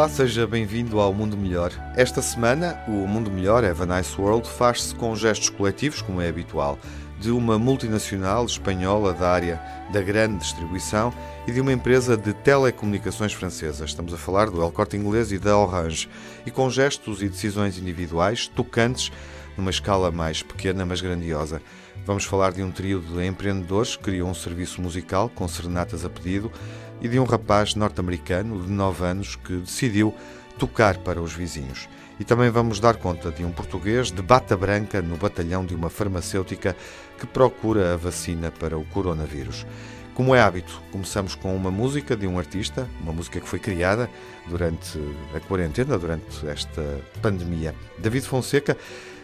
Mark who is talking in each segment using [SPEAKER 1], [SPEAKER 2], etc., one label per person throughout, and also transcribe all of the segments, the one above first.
[SPEAKER 1] Olá, seja bem-vindo ao Mundo Melhor. Esta semana, o Mundo Melhor, Have a Nice World, faz-se com gestos coletivos, como é habitual, de uma multinacional espanhola da área da grande distribuição e de uma empresa de telecomunicações francesa. Estamos a falar do El Corte Inglês e da Orange. E com gestos e decisões individuais tocantes numa escala mais pequena, mas grandiosa. Vamos falar de um trio de empreendedores que criou um serviço musical com serenatas a pedido e de um rapaz norte-americano de 9 anos que decidiu tocar para os vizinhos. E também vamos dar conta de um português de bata branca no batalhão de uma farmacêutica que procura a vacina para o coronavírus. Como é hábito, começamos com uma música de um artista, uma música que foi criada durante a quarentena, durante esta pandemia. David Fonseca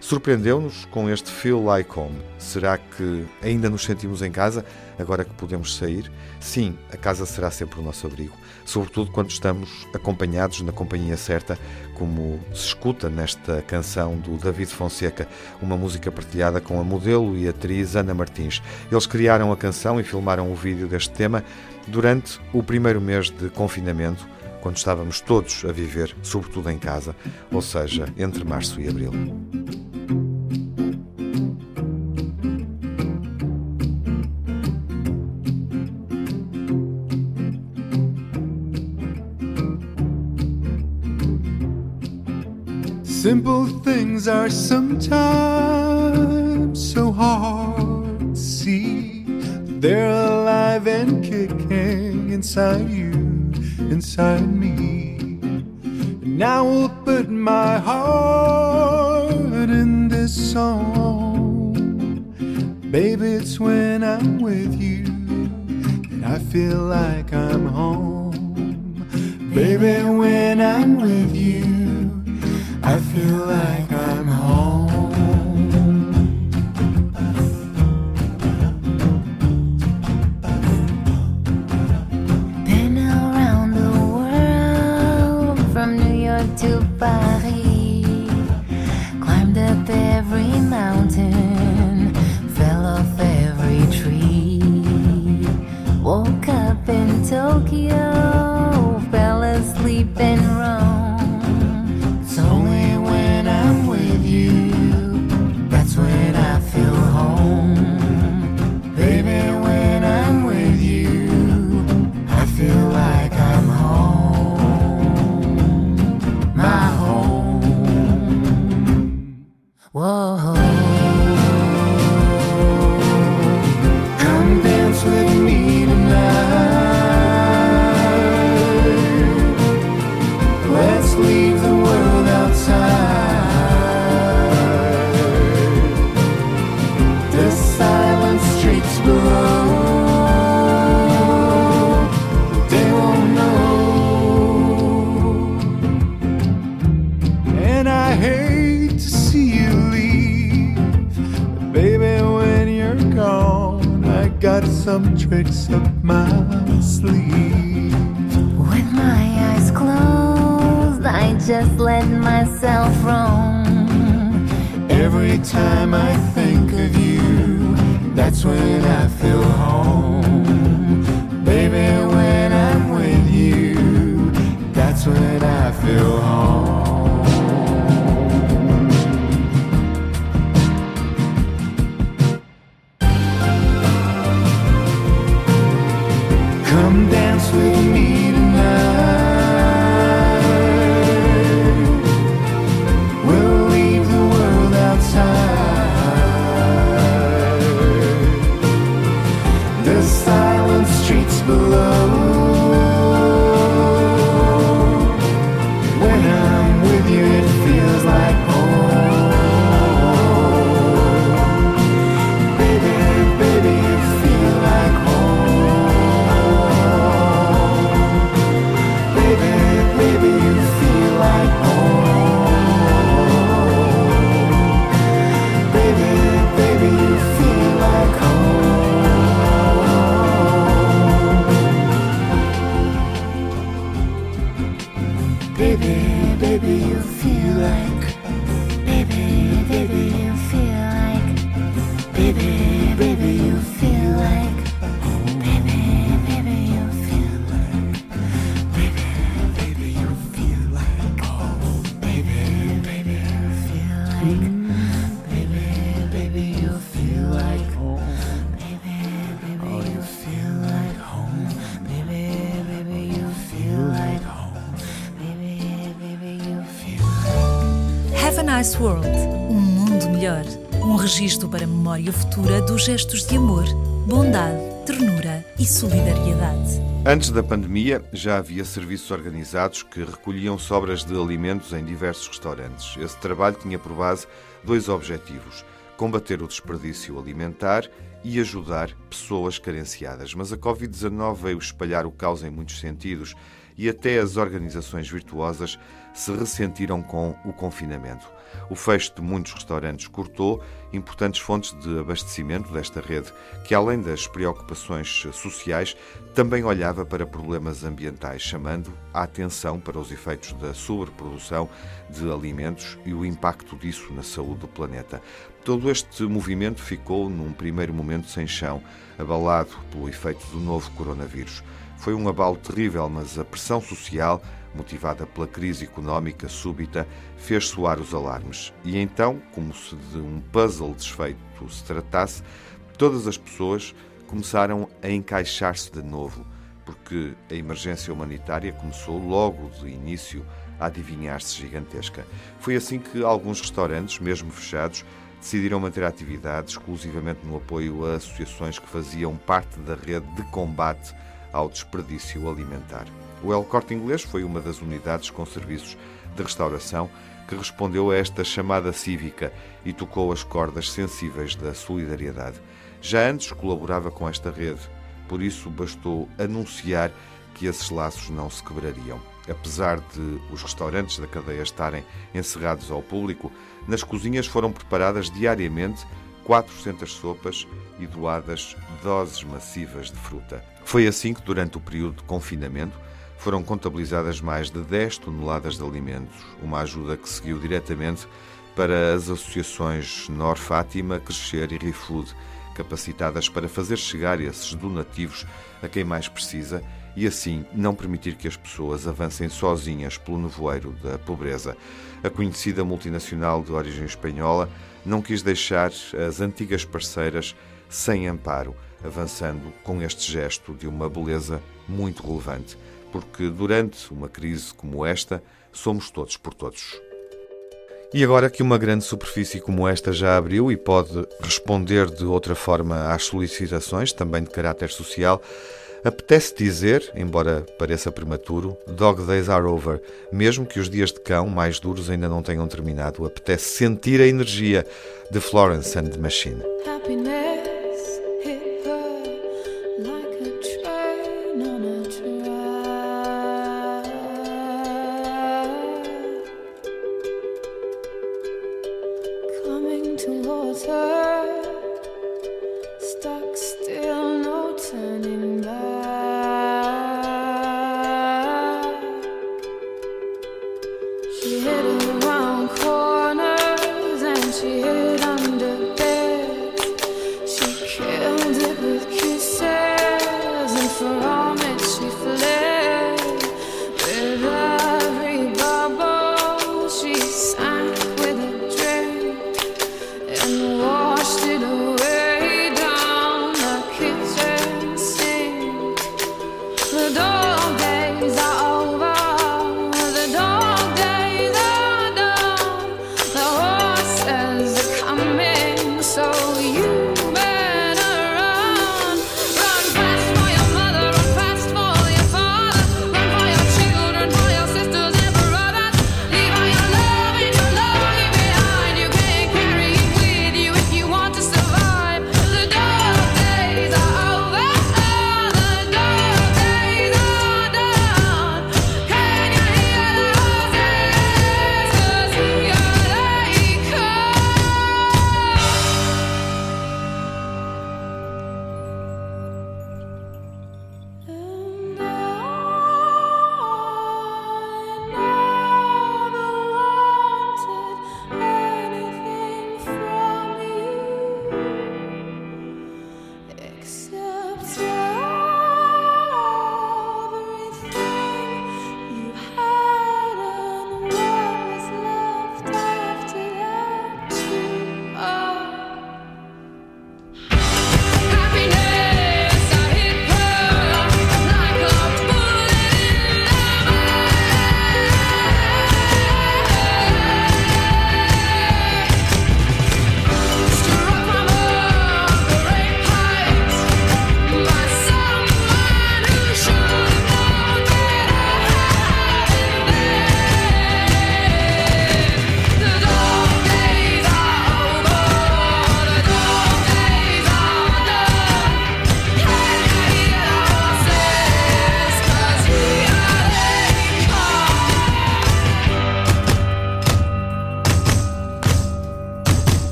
[SPEAKER 1] surpreendeu-nos com este Feel Like Home. Será que ainda nos sentimos em casa agora que podemos sair? Sim, a casa será sempre o nosso abrigo, sobretudo quando estamos acompanhados na companhia certa, como se escuta nesta canção do David Fonseca, uma música partilhada com a modelo e atriz Ana Martins. Eles criaram a canção e filmaram o vídeo deste tema durante o primeiro mês de confinamento quando estávamos todos a viver, sobretudo em casa, ou seja, entre março e abril.
[SPEAKER 2] Simple things are sometimes so hard to see. They're alive and kicking inside you, inside me. And I will put my heart in this song. Baby, it's when I'm with you that I feel like I'm home. Baby, when I'm with you. I feel like I'm home.
[SPEAKER 3] Been around the world from New York to Paris. Climbed up every mountain, fell off every tree. Woke up in Tokyo, fell asleep in Rome.
[SPEAKER 2] Some tricks up my sleeve.
[SPEAKER 3] With my eyes closed, I just let myself roam.
[SPEAKER 2] Every time I think of you, that's when I feel home. Baby, when I'm with you, that's when I feel home.
[SPEAKER 4] Registro para a memória futura dos gestos de amor, bondade, ternura e solidariedade.
[SPEAKER 1] Antes da pandemia, já havia serviços organizados que recolhiam sobras de alimentos em diversos restaurantes. Esse trabalho tinha por base dois objetivos: combater o desperdício alimentar e ajudar pessoas carenciadas. Mas a Covid-19 veio espalhar o caos em muitos sentidos e até as organizações virtuosas se ressentiram com o confinamento. O fecho de muitos restaurantes cortou importantes fontes de abastecimento desta rede, que, além das preocupações sociais, também olhava para problemas ambientais, chamando a atenção para os efeitos da sobreprodução de alimentos e o impacto disso na saúde do planeta. Todo este movimento ficou, num primeiro momento, sem chão, abalado pelo efeito do novo coronavírus. Foi um abalo terrível, mas a pressão social motivada pela crise económica súbita, fez soar os alarmes. E então, como se de um puzzle desfeito se tratasse, todas as pessoas começaram a encaixar-se de novo, porque a emergência humanitária começou logo de início a adivinhar-se gigantesca. Foi assim que alguns restaurantes, mesmo fechados, decidiram manter a atividade exclusivamente no apoio a associações que faziam parte da rede de combate ao desperdício alimentar. O El Corte Inglês foi uma das unidades com serviços de restauração que respondeu a esta chamada cívica e tocou as cordas sensíveis da solidariedade. Já antes colaborava com esta rede, por isso bastou anunciar que esses laços não se quebrariam. Apesar de os restaurantes da cadeia estarem encerrados ao público, nas cozinhas foram preparadas diariamente 400 sopas e doadas doses massivas de fruta. Foi assim que, durante o período de confinamento, foram contabilizadas mais de 10 toneladas de alimentos, uma ajuda que seguiu diretamente para as associações Nor Fátima, Crescer e ReFood, capacitadas para fazer chegar esses donativos a quem mais precisa e assim não permitir que as pessoas avancem sozinhas pelo nevoeiro da pobreza. A conhecida multinacional de origem espanhola não quis deixar as antigas parceiras sem amparo, avançando com este gesto de uma beleza muito relevante porque durante uma crise como esta, somos todos por todos. E agora que uma grande superfície como esta já abriu e pode responder de outra forma às solicitações, também de caráter social, apetece dizer, embora pareça prematuro, Dog Days are over, mesmo que os dias de cão mais duros ainda não tenham terminado. Apetece sentir a energia de Florence and the Machine.
[SPEAKER 3] Happiness.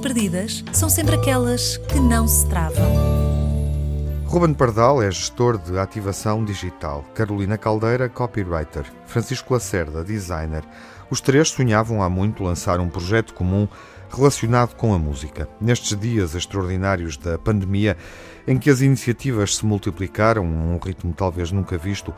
[SPEAKER 4] Perdidas são sempre aquelas que não se travam.
[SPEAKER 1] Ruben Pardal é gestor de ativação digital, Carolina Caldeira, copywriter, Francisco Lacerda, designer. Os três sonhavam há muito lançar um projeto comum relacionado com a música. Nestes dias extraordinários da pandemia, em que as iniciativas se multiplicaram a um ritmo talvez nunca visto,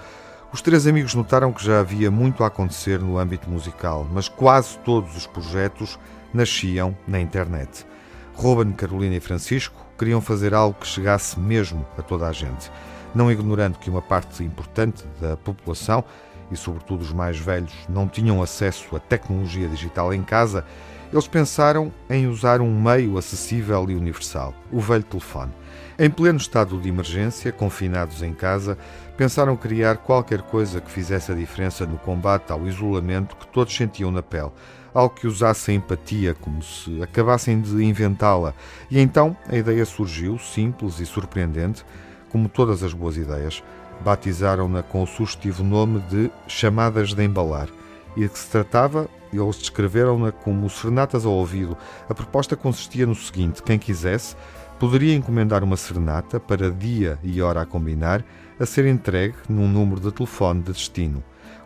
[SPEAKER 1] os três amigos notaram que já havia muito a acontecer no âmbito musical, mas quase todos os projetos nasciam na internet. Ruben, Carolina e Francisco queriam fazer algo que chegasse mesmo a toda a gente, não ignorando que uma parte importante da população, e sobretudo os mais velhos, não tinham acesso à tecnologia digital em casa, eles pensaram em usar um meio acessível e universal, o velho telefone. Em pleno estado de emergência, confinados em casa, pensaram criar qualquer coisa que fizesse a diferença no combate ao isolamento que todos sentiam na pele, algo que usasse a empatia, como se acabassem de inventá-la. E então a ideia surgiu, simples e surpreendente, como todas as boas ideias. Batizaram-na com o sugestivo nome de Chamadas de Embalar. E de que se tratava, eles descreveram-na como serenatas ao ouvido. A proposta consistia no seguinte: quem quisesse poderia encomendar uma serenata para dia e hora a combinar, a ser entregue num número de telefone de destino.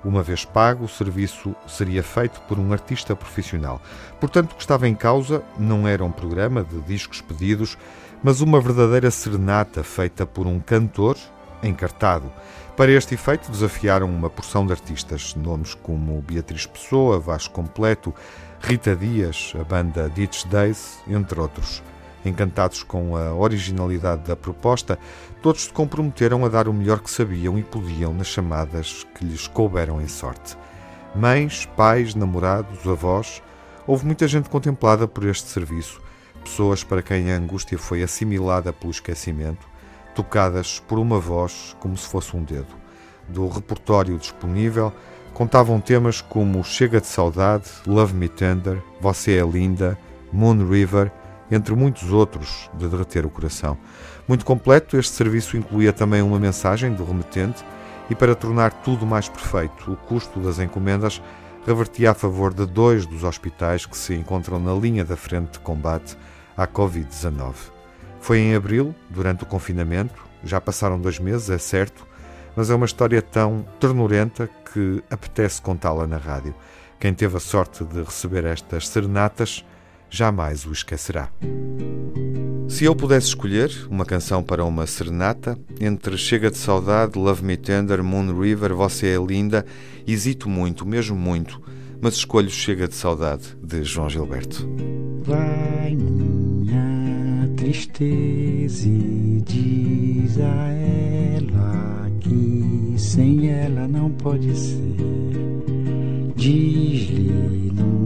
[SPEAKER 1] Uma vez pago, o serviço seria feito por um artista profissional. Portanto, o que estava em causa não era um programa de discos pedidos, mas uma verdadeira serenata feita por um cantor encartado. Para este efeito, desafiaram uma porção de artistas, nomes como Beatriz Pessoa, Vasco Completo, Rita Dias, a banda Ditch Days, entre outros. Encantados com a originalidade da proposta, todos se comprometeram a dar o melhor que sabiam e podiam nas chamadas que lhes couberam em sorte. Mães, pais, namorados, avós, houve muita gente contemplada por este serviço, pessoas para quem a angústia foi assimilada pelo esquecimento, tocadas por uma voz como se fosse um dedo. Do repertório disponível, contavam temas como Chega de Saudade, Love Me Tender, Você é Linda, Moon River entre muitos outros, de derreter o coração. Muito completo, este serviço incluía também uma mensagem do remetente e, para tornar tudo mais perfeito, o custo das encomendas revertia a favor de dois dos hospitais que se encontram na linha da frente de combate à Covid-19. Foi em abril, durante o confinamento, já passaram dois meses, é certo, mas é uma história tão ternurenta que apetece contá-la na rádio. Quem teve a sorte de receber estas serenatas jamais o esquecerá. Se eu pudesse escolher uma canção para uma serenata, entre Chega de Saudade, Love Me Tender, Moon River, Você é Linda, hesito muito, mesmo muito, mas escolho Chega de Saudade, de João Gilberto.
[SPEAKER 5] Vai minha tristeza e diz a ela que sem ela não pode ser. Diz-lhe numa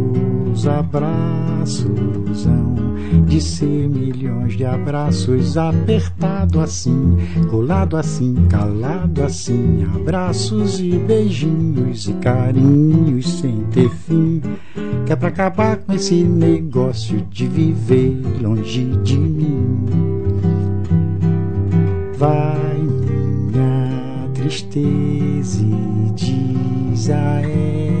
[SPEAKER 5] os abraços hão de ser milhões de abraços, apertado assim, colado assim, calado assim, abraços e beijinhos e carinhos sem ter fim, que é pra acabar com esse negócio de viver longe de mim. Vai minha tristeza e diz a ela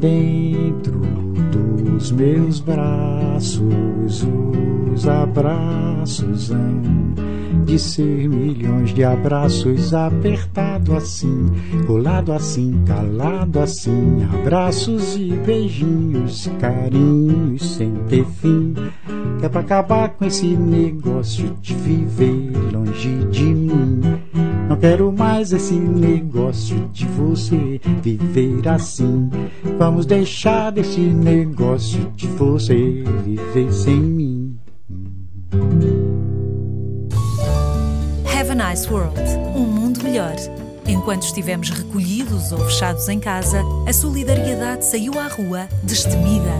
[SPEAKER 5] Dentro dos meus braços, os abraços hão de ser milhões de abraços apertado assim, colado assim, calado assim, abraços e beijinhos, carinhos sem ter fim. É pra acabar com esse negócio de viver longe de mim. Quero mais esse negócio de você viver assim. Vamos deixar desse negócio de você viver sem mim.
[SPEAKER 4] Have a nice world. Um mundo melhor. Enquanto estivemos recolhidos ou fechados em casa, a solidariedade saiu à rua destemida.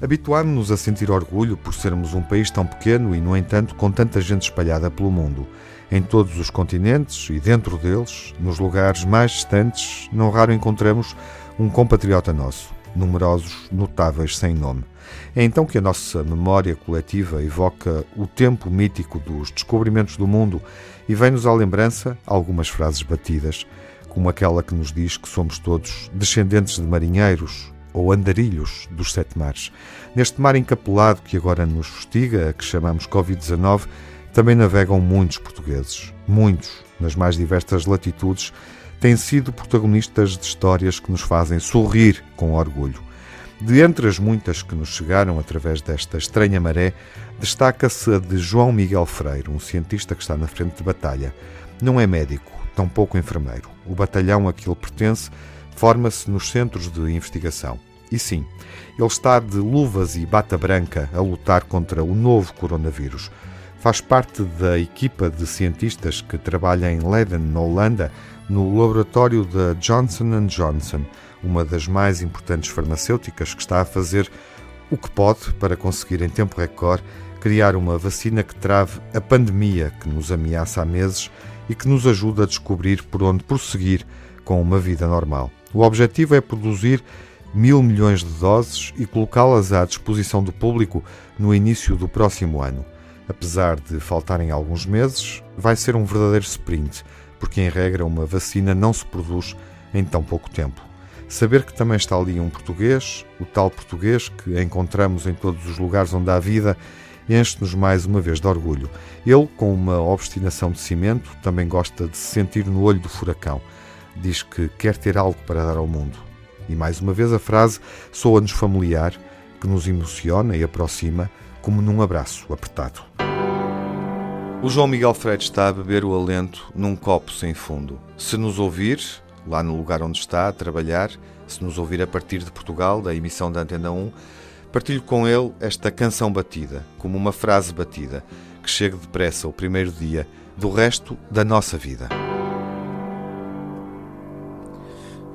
[SPEAKER 1] Habituámos-nos a sentir orgulho por sermos um país tão pequeno e, no entanto, com tanta gente espalhada pelo mundo. Em todos os continentes e dentro deles, nos lugares mais distantes, não raro encontramos um compatriota nosso, numerosos, notáveis, sem nome. É então que a nossa memória coletiva evoca o tempo mítico dos descobrimentos do mundo e vem-nos à lembrança algumas frases batidas, como aquela que nos diz que somos todos descendentes de marinheiros ou andarilhos dos sete mares. Neste mar encapelado que agora nos fustiga, que chamamos Covid-19, também navegam muitos portugueses. Muitos, nas mais diversas latitudes, têm sido protagonistas de histórias que nos fazem sorrir com orgulho. De entre as muitas que nos chegaram através desta estranha maré, destaca-se a de João Miguel Freire, um cientista que está na frente de batalha. Não é médico, tampouco enfermeiro. O batalhão a que ele pertence forma-se nos centros de investigação. E sim, ele está de luvas e bata branca a lutar contra o novo coronavírus. Faz parte da equipa de cientistas que trabalha em Leiden, na Holanda, no laboratório da Johnson Johnson, uma das mais importantes farmacêuticas que está a fazer o que pode para conseguir em tempo recorde criar uma vacina que trave a pandemia que nos ameaça há meses e que nos ajuda a descobrir por onde prosseguir com uma vida normal. O objetivo é produzir mil milhões de doses e colocá-las à disposição do público no início do próximo ano. Apesar de faltarem alguns meses, vai ser um verdadeiro sprint, porque em regra uma vacina não se produz em tão pouco tempo. Saber que também está ali um português, o tal português que encontramos em todos os lugares onde há vida, enche-nos mais uma vez de orgulho. Ele, com uma obstinação de cimento, também gosta de se sentir no olho do furacão. Diz que quer ter algo para dar ao mundo. E mais uma vez a frase soa-nos familiar, que nos emociona e aproxima, como num abraço apertado. O João Miguel Freire está a beber o alento num copo sem fundo. Se nos ouvir, lá no lugar onde está a trabalhar, se nos ouvir a partir de Portugal, da emissão da Antena 1, partilho com ele esta canção batida, como uma frase batida, que chegue depressa o primeiro dia do resto da nossa vida.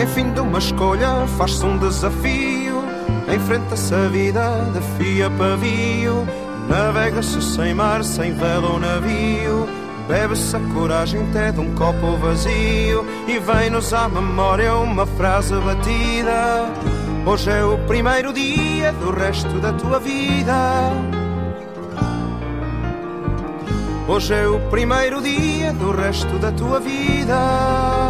[SPEAKER 6] É fim de uma escolha, faz-se um desafio. Enfrenta-se a vida de fio a pavio. Navega-se sem mar, sem vela ou navio. Bebe-se a coragem até de um copo vazio. E vem-nos à memória uma frase batida. Hoje é o primeiro dia do resto da tua vida. Hoje é o primeiro dia do resto da tua vida.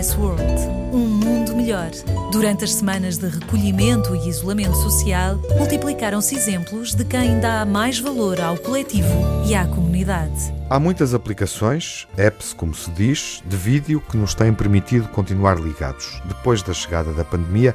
[SPEAKER 4] Nice World um mundo melhor. Durante as semanas de recolhimento e isolamento social, multiplicaram-se exemplos de quem dá mais valor ao coletivo e à comunidade.
[SPEAKER 1] Há muitas aplicações, apps como se diz, de vídeo que nos têm permitido continuar ligados. Depois da chegada da pandemia,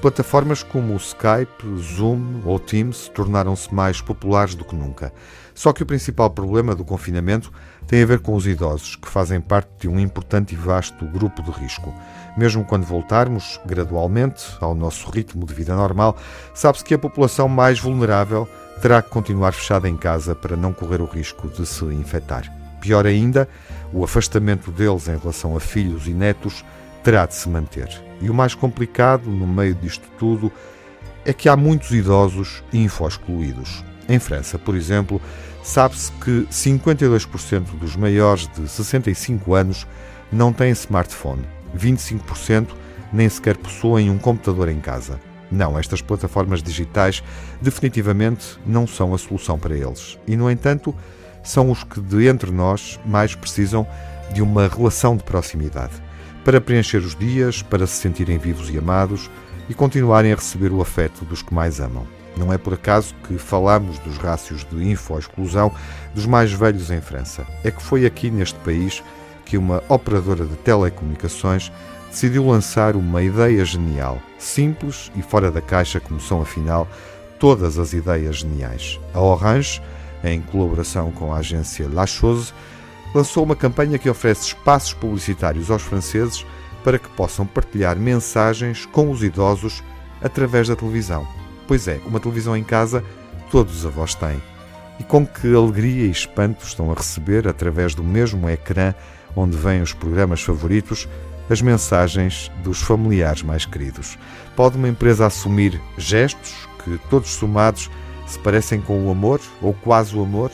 [SPEAKER 1] plataformas como o Skype, Zoom ou Teams tornaram-se mais populares do que nunca. Só que o principal problema do confinamento tem a ver com os idosos, que fazem parte de um importante e vasto grupo de risco. Mesmo quando voltarmos, gradualmente, ao nosso ritmo de vida normal, sabe-se que a população mais vulnerável terá que continuar fechada em casa para não correr o risco de se infectar. Pior ainda, o afastamento deles em relação a filhos e netos terá de se manter. E o mais complicado, no meio disto tudo, é que há muitos idosos info-excluídos. Em França, por exemplo, sabe-se que 52% dos maiores de 65 anos não têm smartphone, 25% nem sequer possuem um computador em casa. Não, estas plataformas digitais definitivamente não são a solução para eles. E, no entanto, são os que de entre nós mais precisam de uma relação de proximidade para preencher os dias, para se sentirem vivos e amados e continuarem a receber o afeto dos que mais amam. Não é por acaso que falamos dos rácios de info-exclusão dos mais velhos em França. É que foi aqui neste país que uma operadora de telecomunicações decidiu lançar uma ideia genial, simples e fora da caixa, como são afinal todas as ideias geniais. A Orange, em colaboração com a agência La Chose, lançou uma campanha que oferece espaços publicitários aos franceses para que possam partilhar mensagens com os idosos através da televisão. Pois é, uma televisão em casa todos os avós têm.
[SPEAKER 7] e com que alegria e espanto estão a receber, através do mesmo ecrã onde vêm os programas favoritos, as mensagens dos familiares mais queridos. Pode uma empresa assumir gestos que, todos somados, se parecem com o amor ou quase o amor?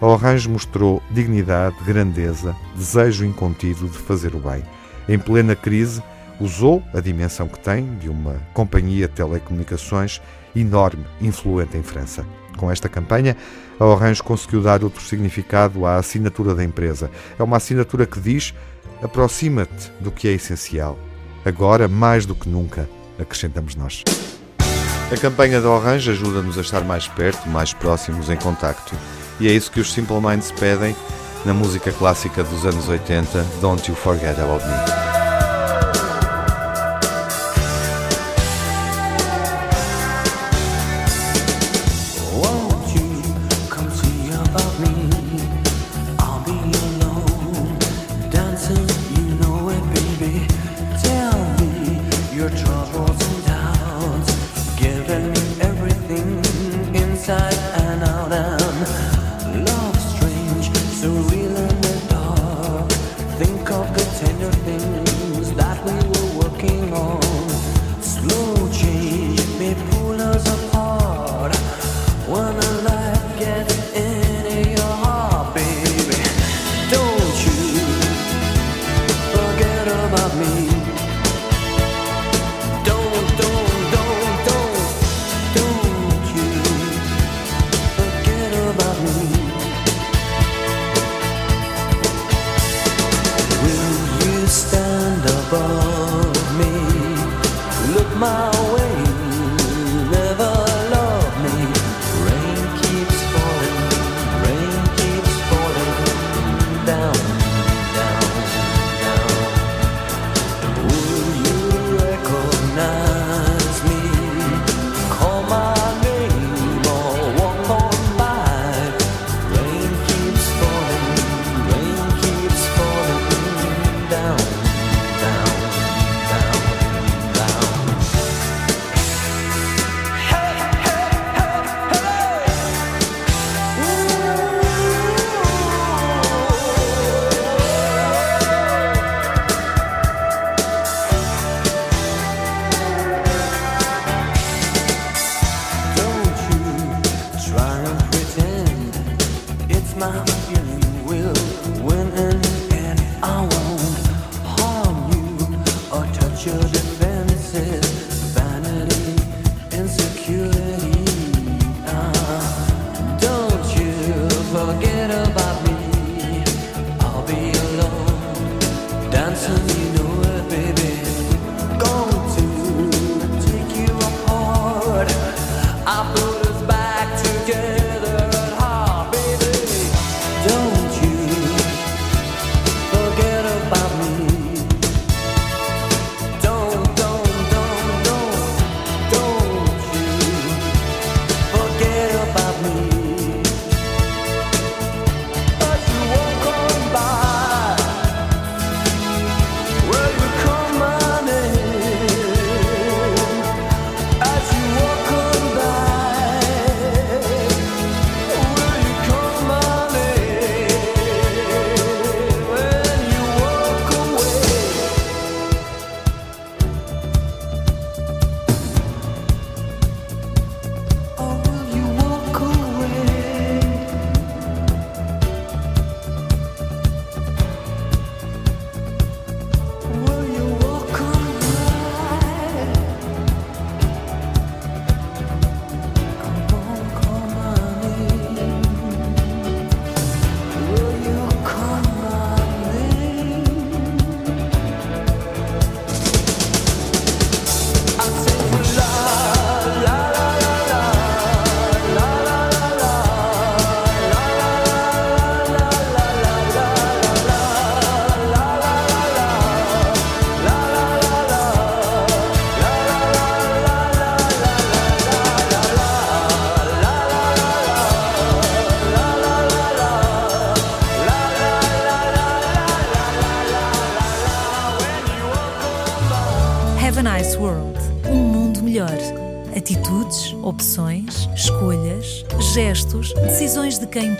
[SPEAKER 7] A Orange mostrou dignidade, grandeza, desejo incontido de fazer o bem. Em plena crise, usou a dimensão que tem de uma companhia de telecomunicações enorme, influente em França. Com esta campanha, a Orange conseguiu dar outro significado à assinatura da empresa. É uma assinatura que diz: aproxima-te do que é essencial. Agora, mais do que nunca, acrescentamos nós. A campanha da Orange ajuda-nos a estar mais perto, mais próximos em contacto. E é isso que os Simple Minds pedem na música clássica dos anos 80, Don't You Forget About Me.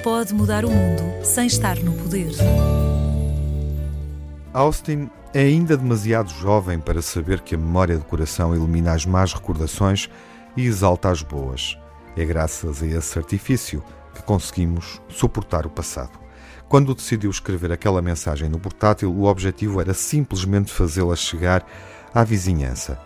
[SPEAKER 4] Pode mudar o mundo sem estar no poder.
[SPEAKER 1] Austin é ainda demasiado jovem para saber que a memória do coração elimina as más recordações e exalta as boas. É graças a esse artifício que conseguimos suportar o passado. Quando decidiu escrever aquela mensagem no portátil, o objetivo era simplesmente fazê-la chegar à vizinhança.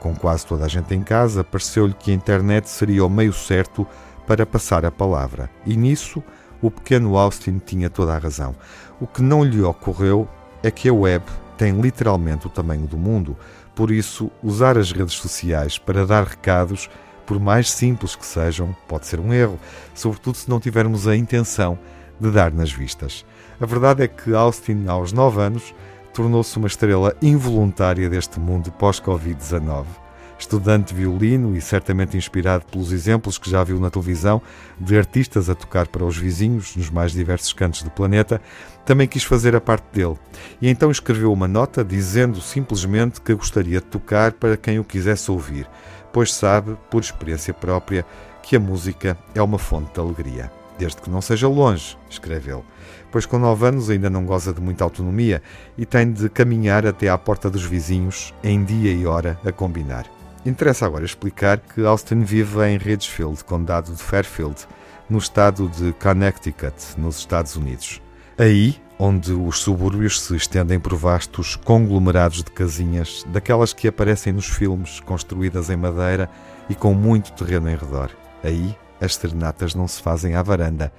[SPEAKER 1] Com quase toda a gente em casa, pareceu-lhe que a internet seria o meio certo para passar a palavra. E nisso, o pequeno Austin tinha toda a razão. O que não lhe ocorreu é que a web tem literalmente o tamanho do mundo, por isso, usar as redes sociais para dar recados, por mais simples que sejam, pode ser um erro, sobretudo se não tivermos a intenção de dar nas vistas. A verdade é que Austin, aos 9 anos, tornou-se uma estrela involuntária deste mundo pós-Covid-19 estudante de violino e certamente inspirado pelos exemplos que já viu na televisão de artistas a tocar para os vizinhos nos mais diversos cantos do planeta, também quis fazer a parte dele. E então escreveu uma nota dizendo simplesmente que gostaria de tocar para quem o quisesse ouvir, pois sabe, por experiência própria, que a música é uma fonte de alegria. Desde que não seja longe, escreve ele, pois com nove anos ainda não goza de muita autonomia e tem de caminhar até à porta dos vizinhos em dia e hora a combinar. Interessa agora explicar que Austin vive em Ridgefield, condado de Fairfield, no estado de Connecticut, nos Estados Unidos. Aí, onde os subúrbios se estendem por vastos conglomerados de casinhas, daquelas que aparecem nos filmes, construídas em madeira e com muito terreno em redor. Aí, as serenatas não se fazem à varanda,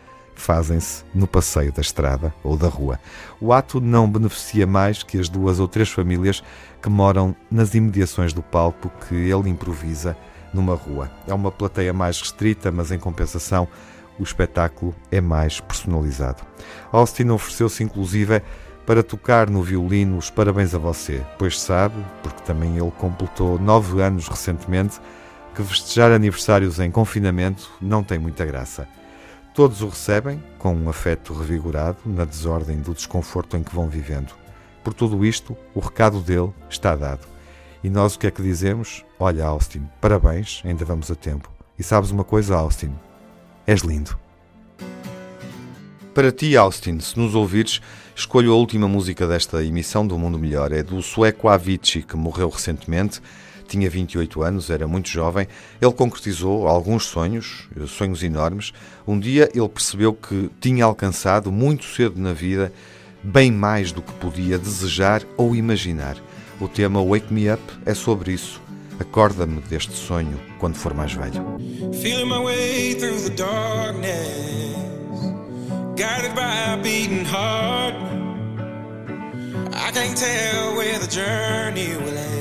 [SPEAKER 1] fazem-se no passeio da estrada ou da rua. O ato não beneficia mais que as duas ou três famílias que moram nas imediações do palco que ele improvisa numa rua. É uma plateia mais restrita, mas em compensação o espetáculo é mais personalizado. Austin ofereceu-se inclusive para tocar no violino os parabéns a você, pois sabe, porque também ele completou nove anos recentemente, que festejar aniversários em confinamento não tem muita graça. Todos o recebem com um afeto revigorado na desordem do desconforto em que vão vivendo. Por tudo isto, o recado dele está dado. E nós o que é que dizemos? Olha, Austin, parabéns, ainda vamos a tempo. E sabes uma coisa, Austin? És lindo. Para ti, Austin, se nos ouvires, escolho a última música desta emissão do Mundo Melhor. É do sueco Avicii, que morreu recentemente tinha 28 anos, era muito jovem. Ele concretizou alguns sonhos, sonhos enormes. Um dia ele percebeu que tinha alcançado muito cedo na vida bem mais do que podia desejar ou imaginar. O tema Wake Me Up é sobre isso. Acorda-me deste sonho quando for mais velho. Feeling my way through the darkness, guided by a beating heart. I can't tell where the journey will end.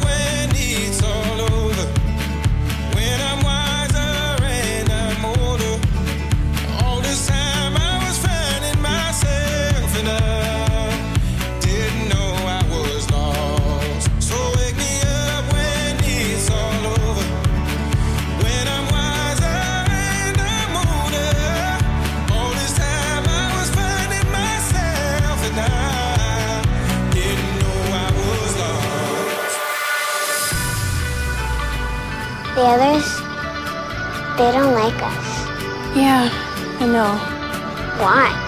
[SPEAKER 8] The others, they don't like us.
[SPEAKER 9] Yeah, I know.
[SPEAKER 8] Why?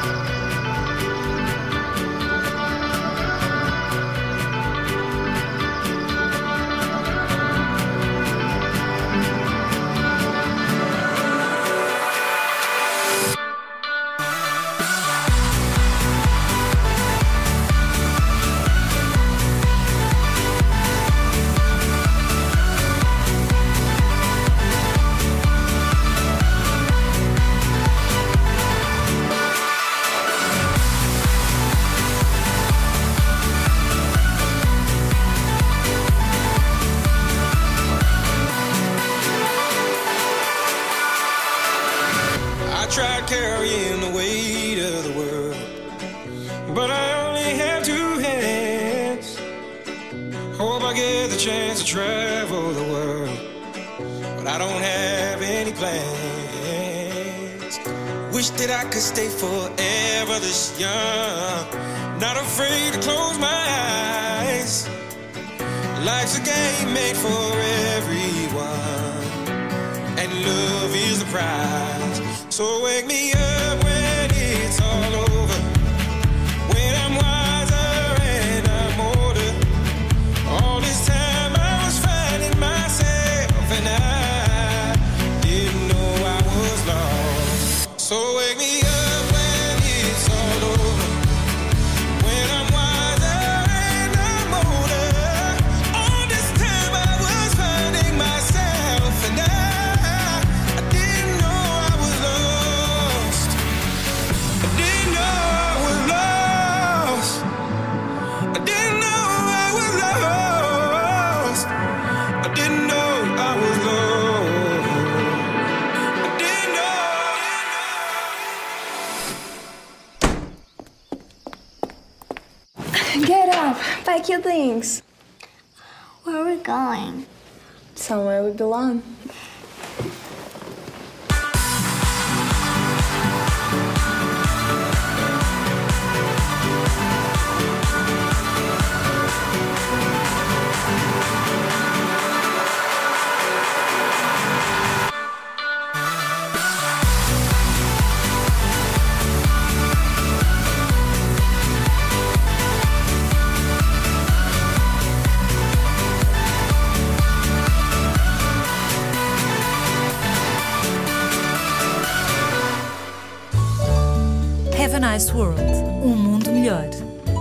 [SPEAKER 4] Nice World Um Mundo Melhor.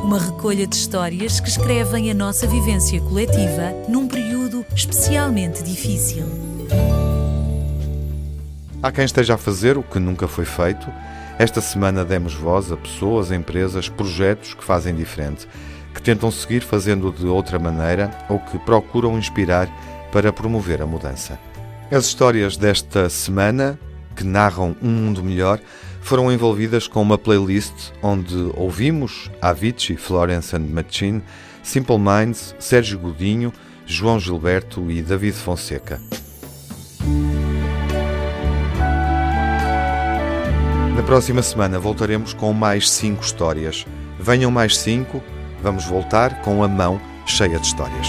[SPEAKER 4] Uma recolha de histórias que escrevem a nossa vivência coletiva num período especialmente difícil.
[SPEAKER 1] Há quem esteja a fazer o que nunca foi feito. Esta semana demos voz a pessoas, empresas, projetos que fazem diferente, que tentam seguir fazendo de outra maneira ou que procuram inspirar para promover a mudança. As histórias desta semana, que narram um mundo melhor, foram envolvidas com uma playlist onde ouvimos Avicii, Florence and Machine, Simple Minds, Sérgio Godinho, João Gilberto e David Fonseca. Na próxima semana voltaremos com mais cinco histórias. Venham mais cinco, vamos voltar com a mão cheia de histórias.